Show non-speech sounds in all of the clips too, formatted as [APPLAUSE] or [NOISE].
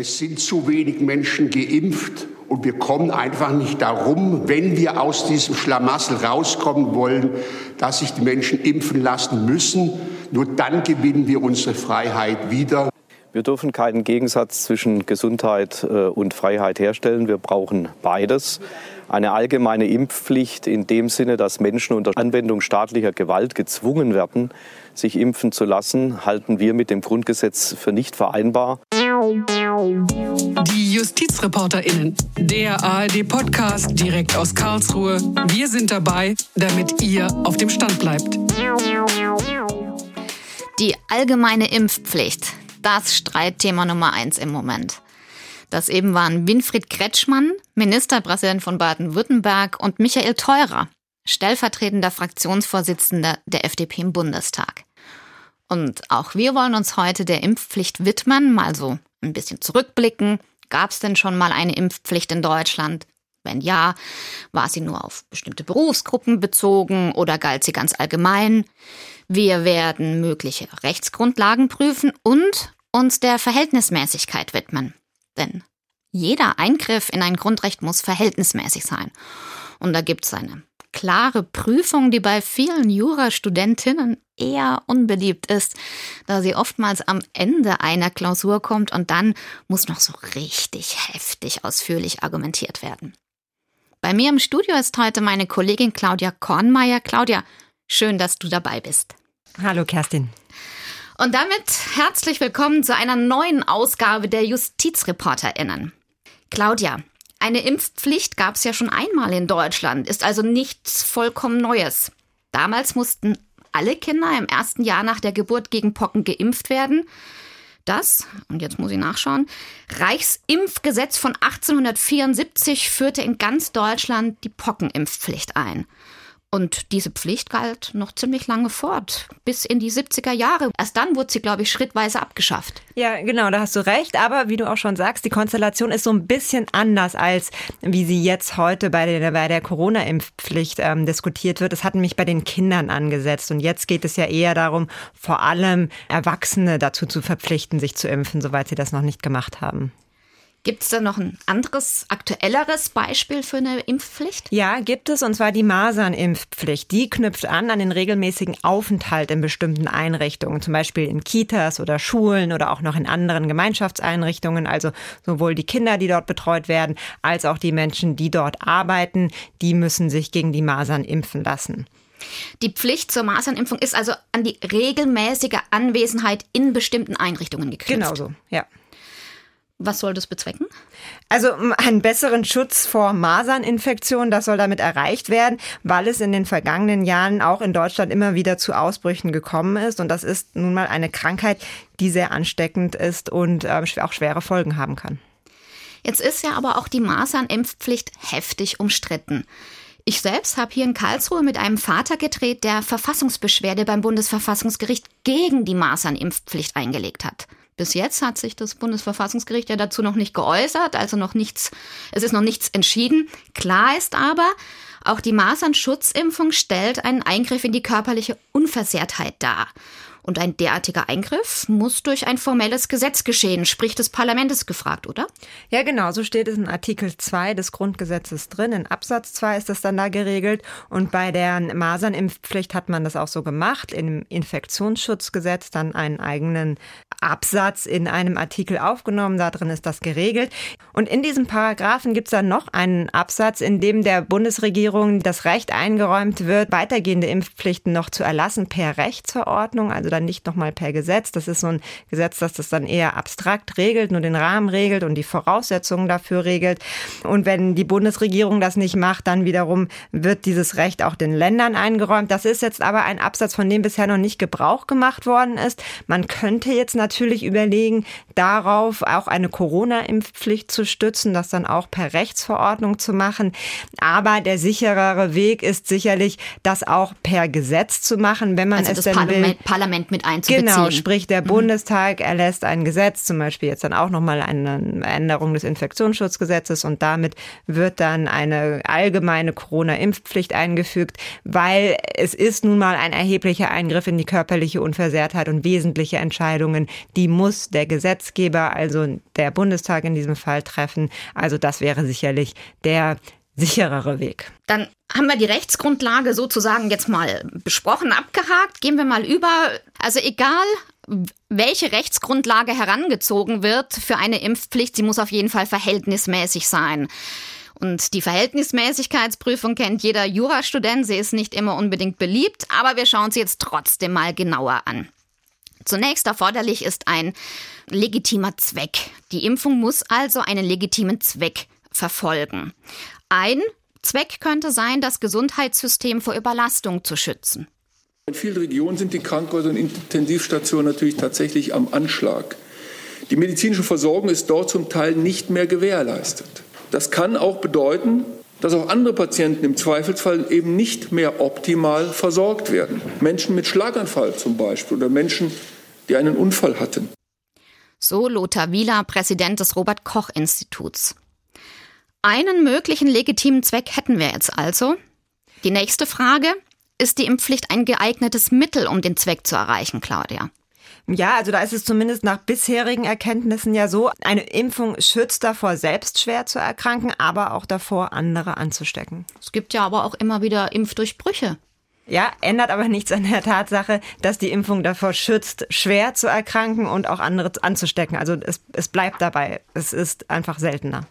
Es sind zu wenig Menschen geimpft und wir kommen einfach nicht darum, wenn wir aus diesem Schlamassel rauskommen wollen, dass sich die Menschen impfen lassen müssen. Nur dann gewinnen wir unsere Freiheit wieder. Wir dürfen keinen Gegensatz zwischen Gesundheit äh, und Freiheit herstellen. Wir brauchen beides. Eine allgemeine Impfpflicht in dem Sinne, dass Menschen unter Anwendung staatlicher Gewalt gezwungen werden, sich impfen zu lassen, halten wir mit dem Grundgesetz für nicht vereinbar. Die JustizreporterInnen, der ARD-Podcast direkt aus Karlsruhe. Wir sind dabei, damit ihr auf dem Stand bleibt. Die allgemeine Impfpflicht, das Streitthema Nummer eins im Moment. Das eben waren Winfried Kretschmann, Ministerpräsident von Baden-Württemberg, und Michael Theurer, stellvertretender Fraktionsvorsitzender der FDP im Bundestag. Und auch wir wollen uns heute der Impfpflicht widmen, mal so ein bisschen zurückblicken. Gab es denn schon mal eine Impfpflicht in Deutschland? Wenn ja, war sie nur auf bestimmte Berufsgruppen bezogen oder galt sie ganz allgemein? Wir werden mögliche Rechtsgrundlagen prüfen und uns der Verhältnismäßigkeit widmen. Denn jeder Eingriff in ein Grundrecht muss verhältnismäßig sein. Und da gibt es eine klare Prüfung, die bei vielen Jurastudentinnen eher unbeliebt ist, da sie oftmals am Ende einer Klausur kommt und dann muss noch so richtig heftig ausführlich argumentiert werden. Bei mir im Studio ist heute meine Kollegin Claudia Kornmeier. Claudia, schön, dass du dabei bist. Hallo Kerstin. Und damit herzlich willkommen zu einer neuen Ausgabe der JustizreporterInnen. Claudia, eine Impfpflicht gab es ja schon einmal in Deutschland, ist also nichts vollkommen Neues. Damals mussten alle Kinder im ersten Jahr nach der Geburt gegen Pocken geimpft werden. Das, und jetzt muss ich nachschauen, Reichsimpfgesetz von 1874 führte in ganz Deutschland die Pockenimpfpflicht ein. Und diese Pflicht galt noch ziemlich lange fort, bis in die 70er Jahre. Erst dann wurde sie, glaube ich, schrittweise abgeschafft. Ja, genau, da hast du recht. Aber wie du auch schon sagst, die Konstellation ist so ein bisschen anders, als wie sie jetzt heute bei der, bei der Corona-Impfpflicht ähm, diskutiert wird. Es hat nämlich bei den Kindern angesetzt. Und jetzt geht es ja eher darum, vor allem Erwachsene dazu zu verpflichten, sich zu impfen, soweit sie das noch nicht gemacht haben. Gibt es da noch ein anderes, aktuelleres Beispiel für eine Impfpflicht? Ja, gibt es, und zwar die Masernimpfpflicht. Die knüpft an an den regelmäßigen Aufenthalt in bestimmten Einrichtungen, zum Beispiel in Kitas oder Schulen oder auch noch in anderen Gemeinschaftseinrichtungen. Also sowohl die Kinder, die dort betreut werden, als auch die Menschen, die dort arbeiten, die müssen sich gegen die Masern impfen lassen. Die Pflicht zur Masernimpfung ist also an die regelmäßige Anwesenheit in bestimmten Einrichtungen geknüpft. Genau so, ja. Was soll das bezwecken? Also einen besseren Schutz vor Maserninfektionen, das soll damit erreicht werden, weil es in den vergangenen Jahren auch in Deutschland immer wieder zu Ausbrüchen gekommen ist. Und das ist nun mal eine Krankheit, die sehr ansteckend ist und äh, auch schwere Folgen haben kann. Jetzt ist ja aber auch die Masernimpfpflicht heftig umstritten. Ich selbst habe hier in Karlsruhe mit einem Vater gedreht, der Verfassungsbeschwerde beim Bundesverfassungsgericht gegen die Masernimpfpflicht eingelegt hat. Bis jetzt hat sich das Bundesverfassungsgericht ja dazu noch nicht geäußert, also noch nichts, es ist noch nichts entschieden. Klar ist aber, auch die Masernschutzimpfung stellt einen Eingriff in die körperliche Unversehrtheit dar. Und ein derartiger Eingriff muss durch ein formelles Gesetz geschehen, sprich des Parlaments gefragt, oder? Ja, genau, so steht es in Artikel 2 des Grundgesetzes drin. In Absatz 2 ist das dann da geregelt. Und bei der Masernimpfpflicht hat man das auch so gemacht. Im Infektionsschutzgesetz dann einen eigenen Absatz in einem Artikel aufgenommen. Da drin ist das geregelt. Und in diesem Paragraphen gibt es dann noch einen Absatz, in dem der Bundesregierung das Recht eingeräumt wird, weitergehende Impfpflichten noch zu erlassen per Rechtsverordnung, also dann nicht nochmal per Gesetz. Das ist so ein Gesetz, das das dann eher abstrakt regelt, nur den Rahmen regelt und die Voraussetzungen dafür regelt. Und wenn die Bundesregierung das nicht macht, dann wiederum wird dieses Recht auch den Ländern eingeräumt. Das ist jetzt aber ein Absatz, von dem bisher noch nicht Gebrauch gemacht worden ist. Man könnte jetzt natürlich überlegen, darauf auch eine Corona-Impfpflicht zu stützen, das dann auch per Rechtsverordnung zu machen. Aber der sicherere Weg ist sicherlich, das auch per Gesetz zu machen, wenn man also es das denn Parlament, will. Parlament Parlament mit einzubeziehen. Genau, sprich der mhm. Bundestag erlässt ein Gesetz, zum Beispiel jetzt dann auch nochmal eine Änderung des Infektionsschutzgesetzes und damit wird dann eine allgemeine Corona-Impfpflicht eingefügt, weil es ist nun mal ein erheblicher Eingriff in die körperliche Unversehrtheit und wesentliche Entscheidungen, die muss der Gesetzgeber, also der Bundestag in diesem Fall treffen. Also das wäre sicherlich der sicherere Weg. Dann haben wir die Rechtsgrundlage sozusagen jetzt mal besprochen, abgehakt. Gehen wir mal über. Also egal, welche Rechtsgrundlage herangezogen wird für eine Impfpflicht, sie muss auf jeden Fall verhältnismäßig sein. Und die Verhältnismäßigkeitsprüfung kennt jeder Jurastudent. Sie ist nicht immer unbedingt beliebt, aber wir schauen sie jetzt trotzdem mal genauer an. Zunächst erforderlich ist ein legitimer Zweck. Die Impfung muss also einen legitimen Zweck verfolgen. Ein Zweck könnte sein, das Gesundheitssystem vor Überlastung zu schützen. In vielen Regionen sind die Krankenhäuser und Intensivstationen natürlich tatsächlich am Anschlag. Die medizinische Versorgung ist dort zum Teil nicht mehr gewährleistet. Das kann auch bedeuten, dass auch andere Patienten im Zweifelsfall eben nicht mehr optimal versorgt werden. Menschen mit Schlaganfall zum Beispiel oder Menschen, die einen Unfall hatten. So Lothar Wieler, Präsident des Robert Koch Instituts. Einen möglichen legitimen Zweck hätten wir jetzt also. Die nächste Frage, ist die Impfpflicht ein geeignetes Mittel, um den Zweck zu erreichen, Claudia? Ja, also da ist es zumindest nach bisherigen Erkenntnissen ja so, eine Impfung schützt davor, selbst schwer zu erkranken, aber auch davor, andere anzustecken. Es gibt ja aber auch immer wieder Impfdurchbrüche. Ja, ändert aber nichts an der Tatsache, dass die Impfung davor schützt, schwer zu erkranken und auch andere anzustecken. Also es, es bleibt dabei. Es ist einfach seltener.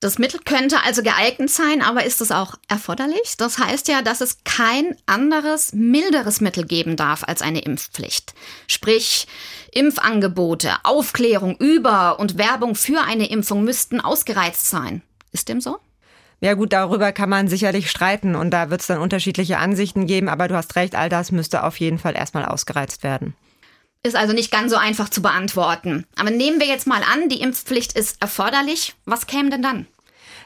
Das Mittel könnte also geeignet sein, aber ist es auch erforderlich? Das heißt ja, dass es kein anderes, milderes Mittel geben darf als eine Impfpflicht. Sprich, Impfangebote, Aufklärung über und Werbung für eine Impfung müssten ausgereizt sein. Ist dem so? Ja gut, darüber kann man sicherlich streiten und da wird es dann unterschiedliche Ansichten geben, aber du hast recht, all das müsste auf jeden Fall erstmal ausgereizt werden. Ist also nicht ganz so einfach zu beantworten. Aber nehmen wir jetzt mal an, die Impfpflicht ist erforderlich. Was käme denn dann?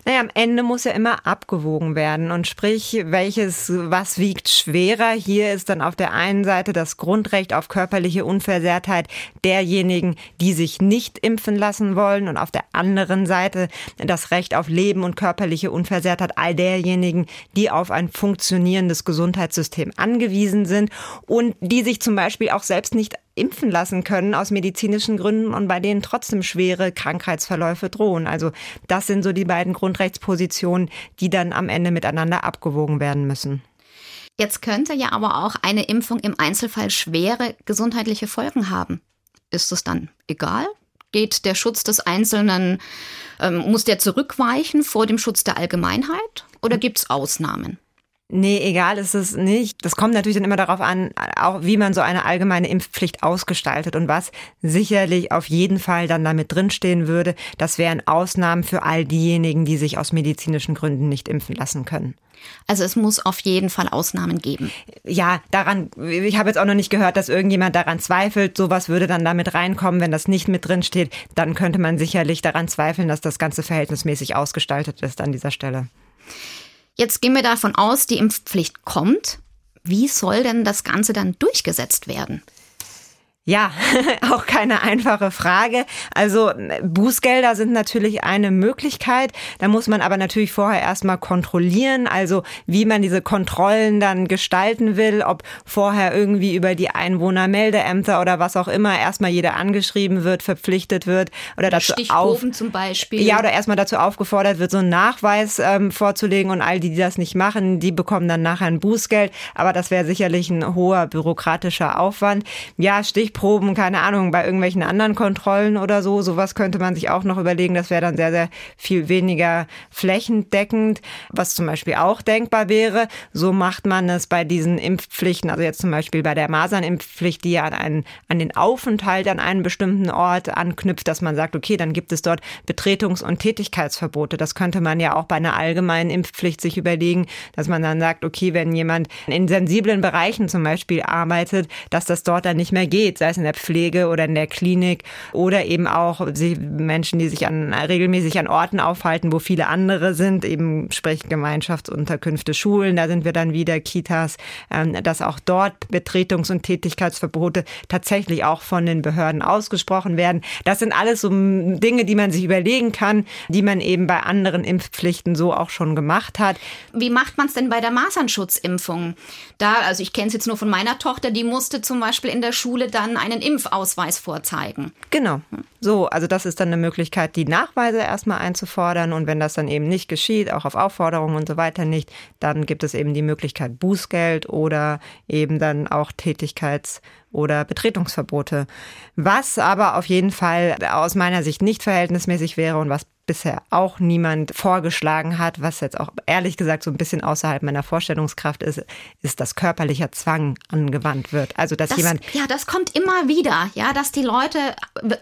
Naja, am Ende muss ja immer abgewogen werden. Und sprich, welches, was wiegt schwerer? Hier ist dann auf der einen Seite das Grundrecht auf körperliche Unversehrtheit derjenigen, die sich nicht impfen lassen wollen. Und auf der anderen Seite das Recht auf Leben und körperliche Unversehrtheit all derjenigen, die auf ein funktionierendes Gesundheitssystem angewiesen sind und die sich zum Beispiel auch selbst nicht impfen lassen können aus medizinischen Gründen und bei denen trotzdem schwere Krankheitsverläufe drohen. Also das sind so die beiden Grundrechtspositionen, die dann am Ende miteinander abgewogen werden müssen. Jetzt könnte ja aber auch eine Impfung im Einzelfall schwere gesundheitliche Folgen haben. Ist es dann egal? Geht der Schutz des Einzelnen, ähm, muss der zurückweichen vor dem Schutz der Allgemeinheit? Oder gibt es Ausnahmen? Nee, egal ist es nicht. Das kommt natürlich dann immer darauf an, auch wie man so eine allgemeine Impfpflicht ausgestaltet und was sicherlich auf jeden Fall dann damit drinstehen würde. Das wären Ausnahmen für all diejenigen, die sich aus medizinischen Gründen nicht impfen lassen können. Also es muss auf jeden Fall Ausnahmen geben. Ja, daran, ich habe jetzt auch noch nicht gehört, dass irgendjemand daran zweifelt, sowas würde dann damit reinkommen, wenn das nicht mit drin steht, dann könnte man sicherlich daran zweifeln, dass das Ganze verhältnismäßig ausgestaltet ist an dieser Stelle. Jetzt gehen wir davon aus, die Impfpflicht kommt. Wie soll denn das Ganze dann durchgesetzt werden? Ja, [LAUGHS] auch keine einfache Frage. Also Bußgelder sind natürlich eine Möglichkeit. Da muss man aber natürlich vorher erstmal kontrollieren, also wie man diese Kontrollen dann gestalten will, ob vorher irgendwie über die Einwohnermeldeämter oder was auch immer erstmal jeder angeschrieben wird, verpflichtet wird oder dazu auf, zum Beispiel. Ja, oder erstmal dazu aufgefordert wird, so einen Nachweis ähm, vorzulegen und all die, die das nicht machen, die bekommen dann nachher ein Bußgeld. Aber das wäre sicherlich ein hoher bürokratischer Aufwand. Ja, Stichpunkt Stichproben, keine Ahnung, bei irgendwelchen anderen Kontrollen oder so. Sowas könnte man sich auch noch überlegen. Das wäre dann sehr, sehr viel weniger flächendeckend. Was zum Beispiel auch denkbar wäre, so macht man es bei diesen Impfpflichten, also jetzt zum Beispiel bei der Masernimpfpflicht, die ja an, einen, an den Aufenthalt an einem bestimmten Ort anknüpft, dass man sagt, okay, dann gibt es dort Betretungs- und Tätigkeitsverbote. Das könnte man ja auch bei einer allgemeinen Impfpflicht sich überlegen, dass man dann sagt, okay, wenn jemand in sensiblen Bereichen zum Beispiel arbeitet, dass das dort dann nicht mehr geht sei es in der Pflege oder in der Klinik oder eben auch Menschen, die sich an, regelmäßig an Orten aufhalten, wo viele andere sind, eben sprich Gemeinschaftsunterkünfte, Schulen, da sind wir dann wieder Kitas, ähm, dass auch dort Betretungs- und Tätigkeitsverbote tatsächlich auch von den Behörden ausgesprochen werden. Das sind alles so Dinge, die man sich überlegen kann, die man eben bei anderen Impfpflichten so auch schon gemacht hat. Wie macht man es denn bei der Masernschutzimpfung? Da, also ich kenne es jetzt nur von meiner Tochter, die musste zum Beispiel in der Schule dann einen Impfausweis vorzeigen. Genau. So, also das ist dann eine Möglichkeit, die Nachweise erstmal einzufordern und wenn das dann eben nicht geschieht, auch auf Aufforderung und so weiter nicht, dann gibt es eben die Möglichkeit Bußgeld oder eben dann auch Tätigkeits- oder Betretungsverbote. Was aber auf jeden Fall aus meiner Sicht nicht verhältnismäßig wäre und was bisher auch niemand vorgeschlagen hat, was jetzt auch ehrlich gesagt so ein bisschen außerhalb meiner Vorstellungskraft ist, ist, dass körperlicher Zwang angewandt wird. Also dass das, jemand ja, das kommt immer wieder, ja, dass die Leute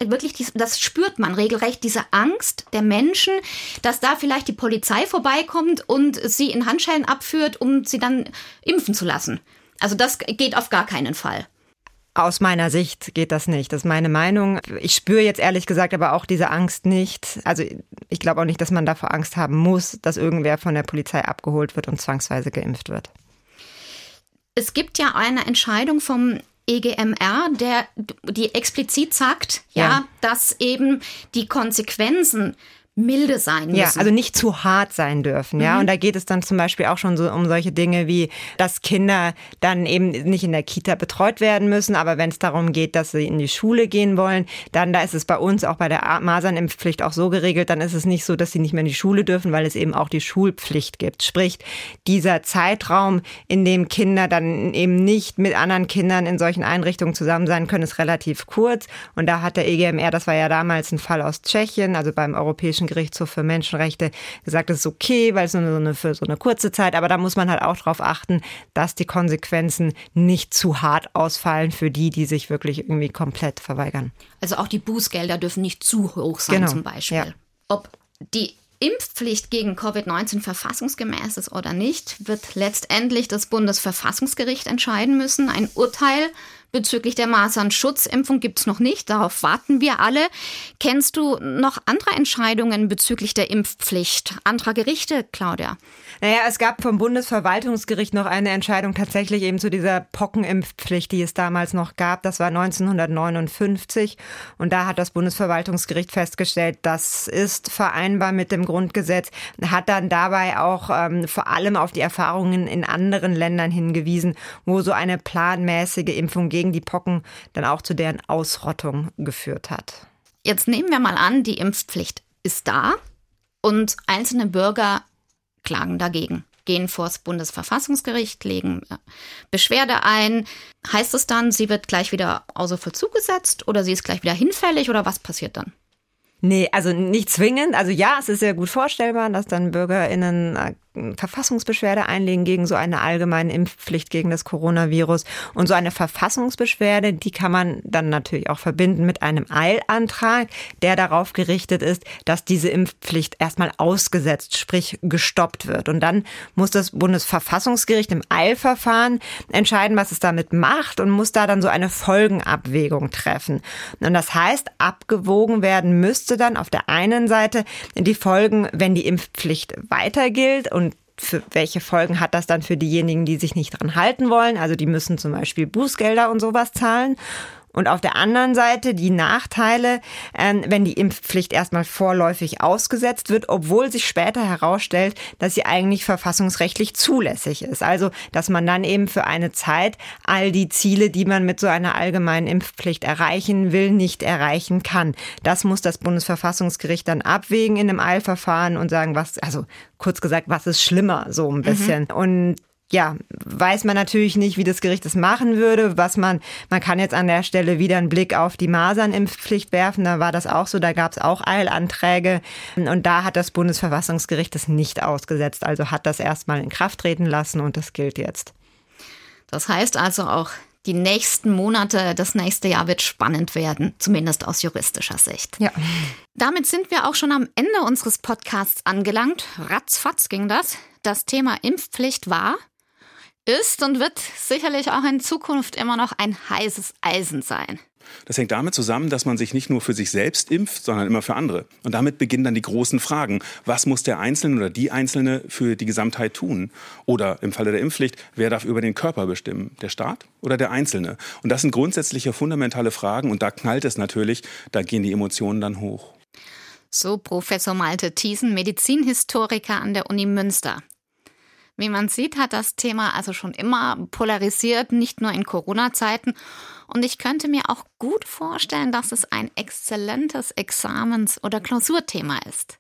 wirklich, das spürt man regelrecht, diese Angst der Menschen, dass da vielleicht die Polizei vorbeikommt und sie in Handschellen abführt, um sie dann impfen zu lassen. Also das geht auf gar keinen Fall. Aus meiner Sicht geht das nicht. Das ist meine Meinung. Ich spüre jetzt ehrlich gesagt aber auch diese Angst nicht. Also ich glaube auch nicht, dass man davor Angst haben muss, dass irgendwer von der Polizei abgeholt wird und zwangsweise geimpft wird. Es gibt ja eine Entscheidung vom EGMR, der die explizit sagt, ja, ja dass eben die Konsequenzen milde sein müssen. Ja, also nicht zu hart sein dürfen. Ja, mhm. und da geht es dann zum Beispiel auch schon so um solche Dinge wie, dass Kinder dann eben nicht in der Kita betreut werden müssen, aber wenn es darum geht, dass sie in die Schule gehen wollen, dann da ist es bei uns auch bei der Masernimpfpflicht auch so geregelt, dann ist es nicht so, dass sie nicht mehr in die Schule dürfen, weil es eben auch die Schulpflicht gibt. Sprich, dieser Zeitraum, in dem Kinder dann eben nicht mit anderen Kindern in solchen Einrichtungen zusammen sein können, ist relativ kurz. Und da hat der EGMR, das war ja damals ein Fall aus Tschechien, also beim Europäischen Europäischen Gerichtshof für Menschenrechte gesagt, das ist okay, weil es nur so eine, für so eine kurze Zeit, aber da muss man halt auch darauf achten, dass die Konsequenzen nicht zu hart ausfallen für die, die sich wirklich irgendwie komplett verweigern. Also auch die Bußgelder dürfen nicht zu hoch sein genau. zum Beispiel. Ja. Ob die Impfpflicht gegen Covid-19 verfassungsgemäß ist oder nicht, wird letztendlich das Bundesverfassungsgericht entscheiden müssen. Ein Urteil bezüglich der Masern-Schutzimpfung gibt es noch nicht. Darauf warten wir alle. Kennst du noch andere Entscheidungen bezüglich der Impfpflicht anderer Gerichte, Claudia? Naja, es gab vom Bundesverwaltungsgericht noch eine Entscheidung tatsächlich eben zu dieser Pockenimpfpflicht, die es damals noch gab. Das war 1959. Und da hat das Bundesverwaltungsgericht festgestellt, das ist vereinbar mit dem Grundgesetz, hat dann dabei auch ähm, vor allem auf die Erfahrungen in anderen Ländern hingewiesen, wo so eine planmäßige Impfung gegen die Pocken dann auch zu deren Ausrottung geführt hat. Jetzt nehmen wir mal an, die Impfpflicht ist da und einzelne Bürger klagen dagegen, gehen vor das Bundesverfassungsgericht, legen äh, Beschwerde ein. Heißt es dann, sie wird gleich wieder außer Vollzug gesetzt oder sie ist gleich wieder hinfällig oder was passiert dann? Nee, also nicht zwingend. Also ja, es ist sehr gut vorstellbar, dass dann BürgerInnen äh, Verfassungsbeschwerde einlegen gegen so eine allgemeine Impfpflicht gegen das Coronavirus. Und so eine Verfassungsbeschwerde, die kann man dann natürlich auch verbinden mit einem Eilantrag, der darauf gerichtet ist, dass diese Impfpflicht erstmal ausgesetzt, sprich gestoppt wird. Und dann muss das Bundesverfassungsgericht im Eilverfahren entscheiden, was es damit macht und muss da dann so eine Folgenabwägung treffen. Und das heißt, abgewogen werden müsste dann auf der einen Seite die Folgen, wenn die Impfpflicht weiter gilt und für welche Folgen hat das dann für diejenigen, die sich nicht dran halten wollen? Also die müssen zum Beispiel Bußgelder und sowas zahlen. Und auf der anderen Seite die Nachteile, ähm, wenn die Impfpflicht erstmal vorläufig ausgesetzt wird, obwohl sich später herausstellt, dass sie eigentlich verfassungsrechtlich zulässig ist. Also, dass man dann eben für eine Zeit all die Ziele, die man mit so einer allgemeinen Impfpflicht erreichen will, nicht erreichen kann. Das muss das Bundesverfassungsgericht dann abwägen in einem Eilverfahren und sagen, was, also kurz gesagt, was ist schlimmer, so ein bisschen. Mhm. Und ja, weiß man natürlich nicht, wie das Gericht es machen würde. Was man, man kann jetzt an der Stelle wieder einen Blick auf die Masernimpfpflicht werfen. Da war das auch so. Da gab es auch Eilanträge. Und da hat das Bundesverfassungsgericht das nicht ausgesetzt. Also hat das erstmal in Kraft treten lassen und das gilt jetzt. Das heißt also auch, die nächsten Monate, das nächste Jahr wird spannend werden, zumindest aus juristischer Sicht. Ja. Damit sind wir auch schon am Ende unseres Podcasts angelangt. Ratzfatz ging das. Das Thema Impfpflicht war ist und wird sicherlich auch in Zukunft immer noch ein heißes Eisen sein. Das hängt damit zusammen, dass man sich nicht nur für sich selbst impft, sondern immer für andere. Und damit beginnen dann die großen Fragen. Was muss der Einzelne oder die Einzelne für die Gesamtheit tun? Oder im Falle der Impfpflicht, wer darf über den Körper bestimmen? Der Staat oder der Einzelne? Und das sind grundsätzliche fundamentale Fragen und da knallt es natürlich, da gehen die Emotionen dann hoch. So Professor Malte Thiesen, Medizinhistoriker an der Uni Münster. Wie man sieht, hat das Thema also schon immer polarisiert, nicht nur in Corona-Zeiten. Und ich könnte mir auch gut vorstellen, dass es ein exzellentes Examens- oder Klausurthema ist.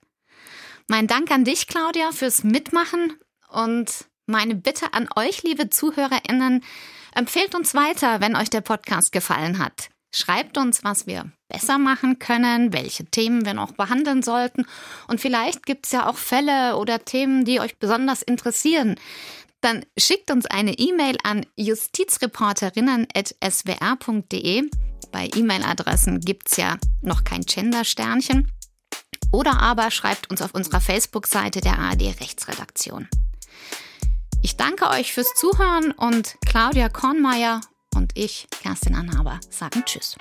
Mein Dank an dich, Claudia, fürs Mitmachen und meine Bitte an euch, liebe ZuhörerInnen, empfehlt uns weiter, wenn euch der Podcast gefallen hat. Schreibt uns, was wir besser machen können, welche Themen wir noch behandeln sollten. Und vielleicht gibt es ja auch Fälle oder Themen, die euch besonders interessieren. Dann schickt uns eine E-Mail an justizreporterinnen.swr.de. Bei E-Mail-Adressen gibt es ja noch kein Gender-Sternchen. Oder aber schreibt uns auf unserer Facebook-Seite der ARD Rechtsredaktion. Ich danke euch fürs Zuhören und Claudia Kornmeier und ich, Kerstin Anhaber, sagen Tschüss.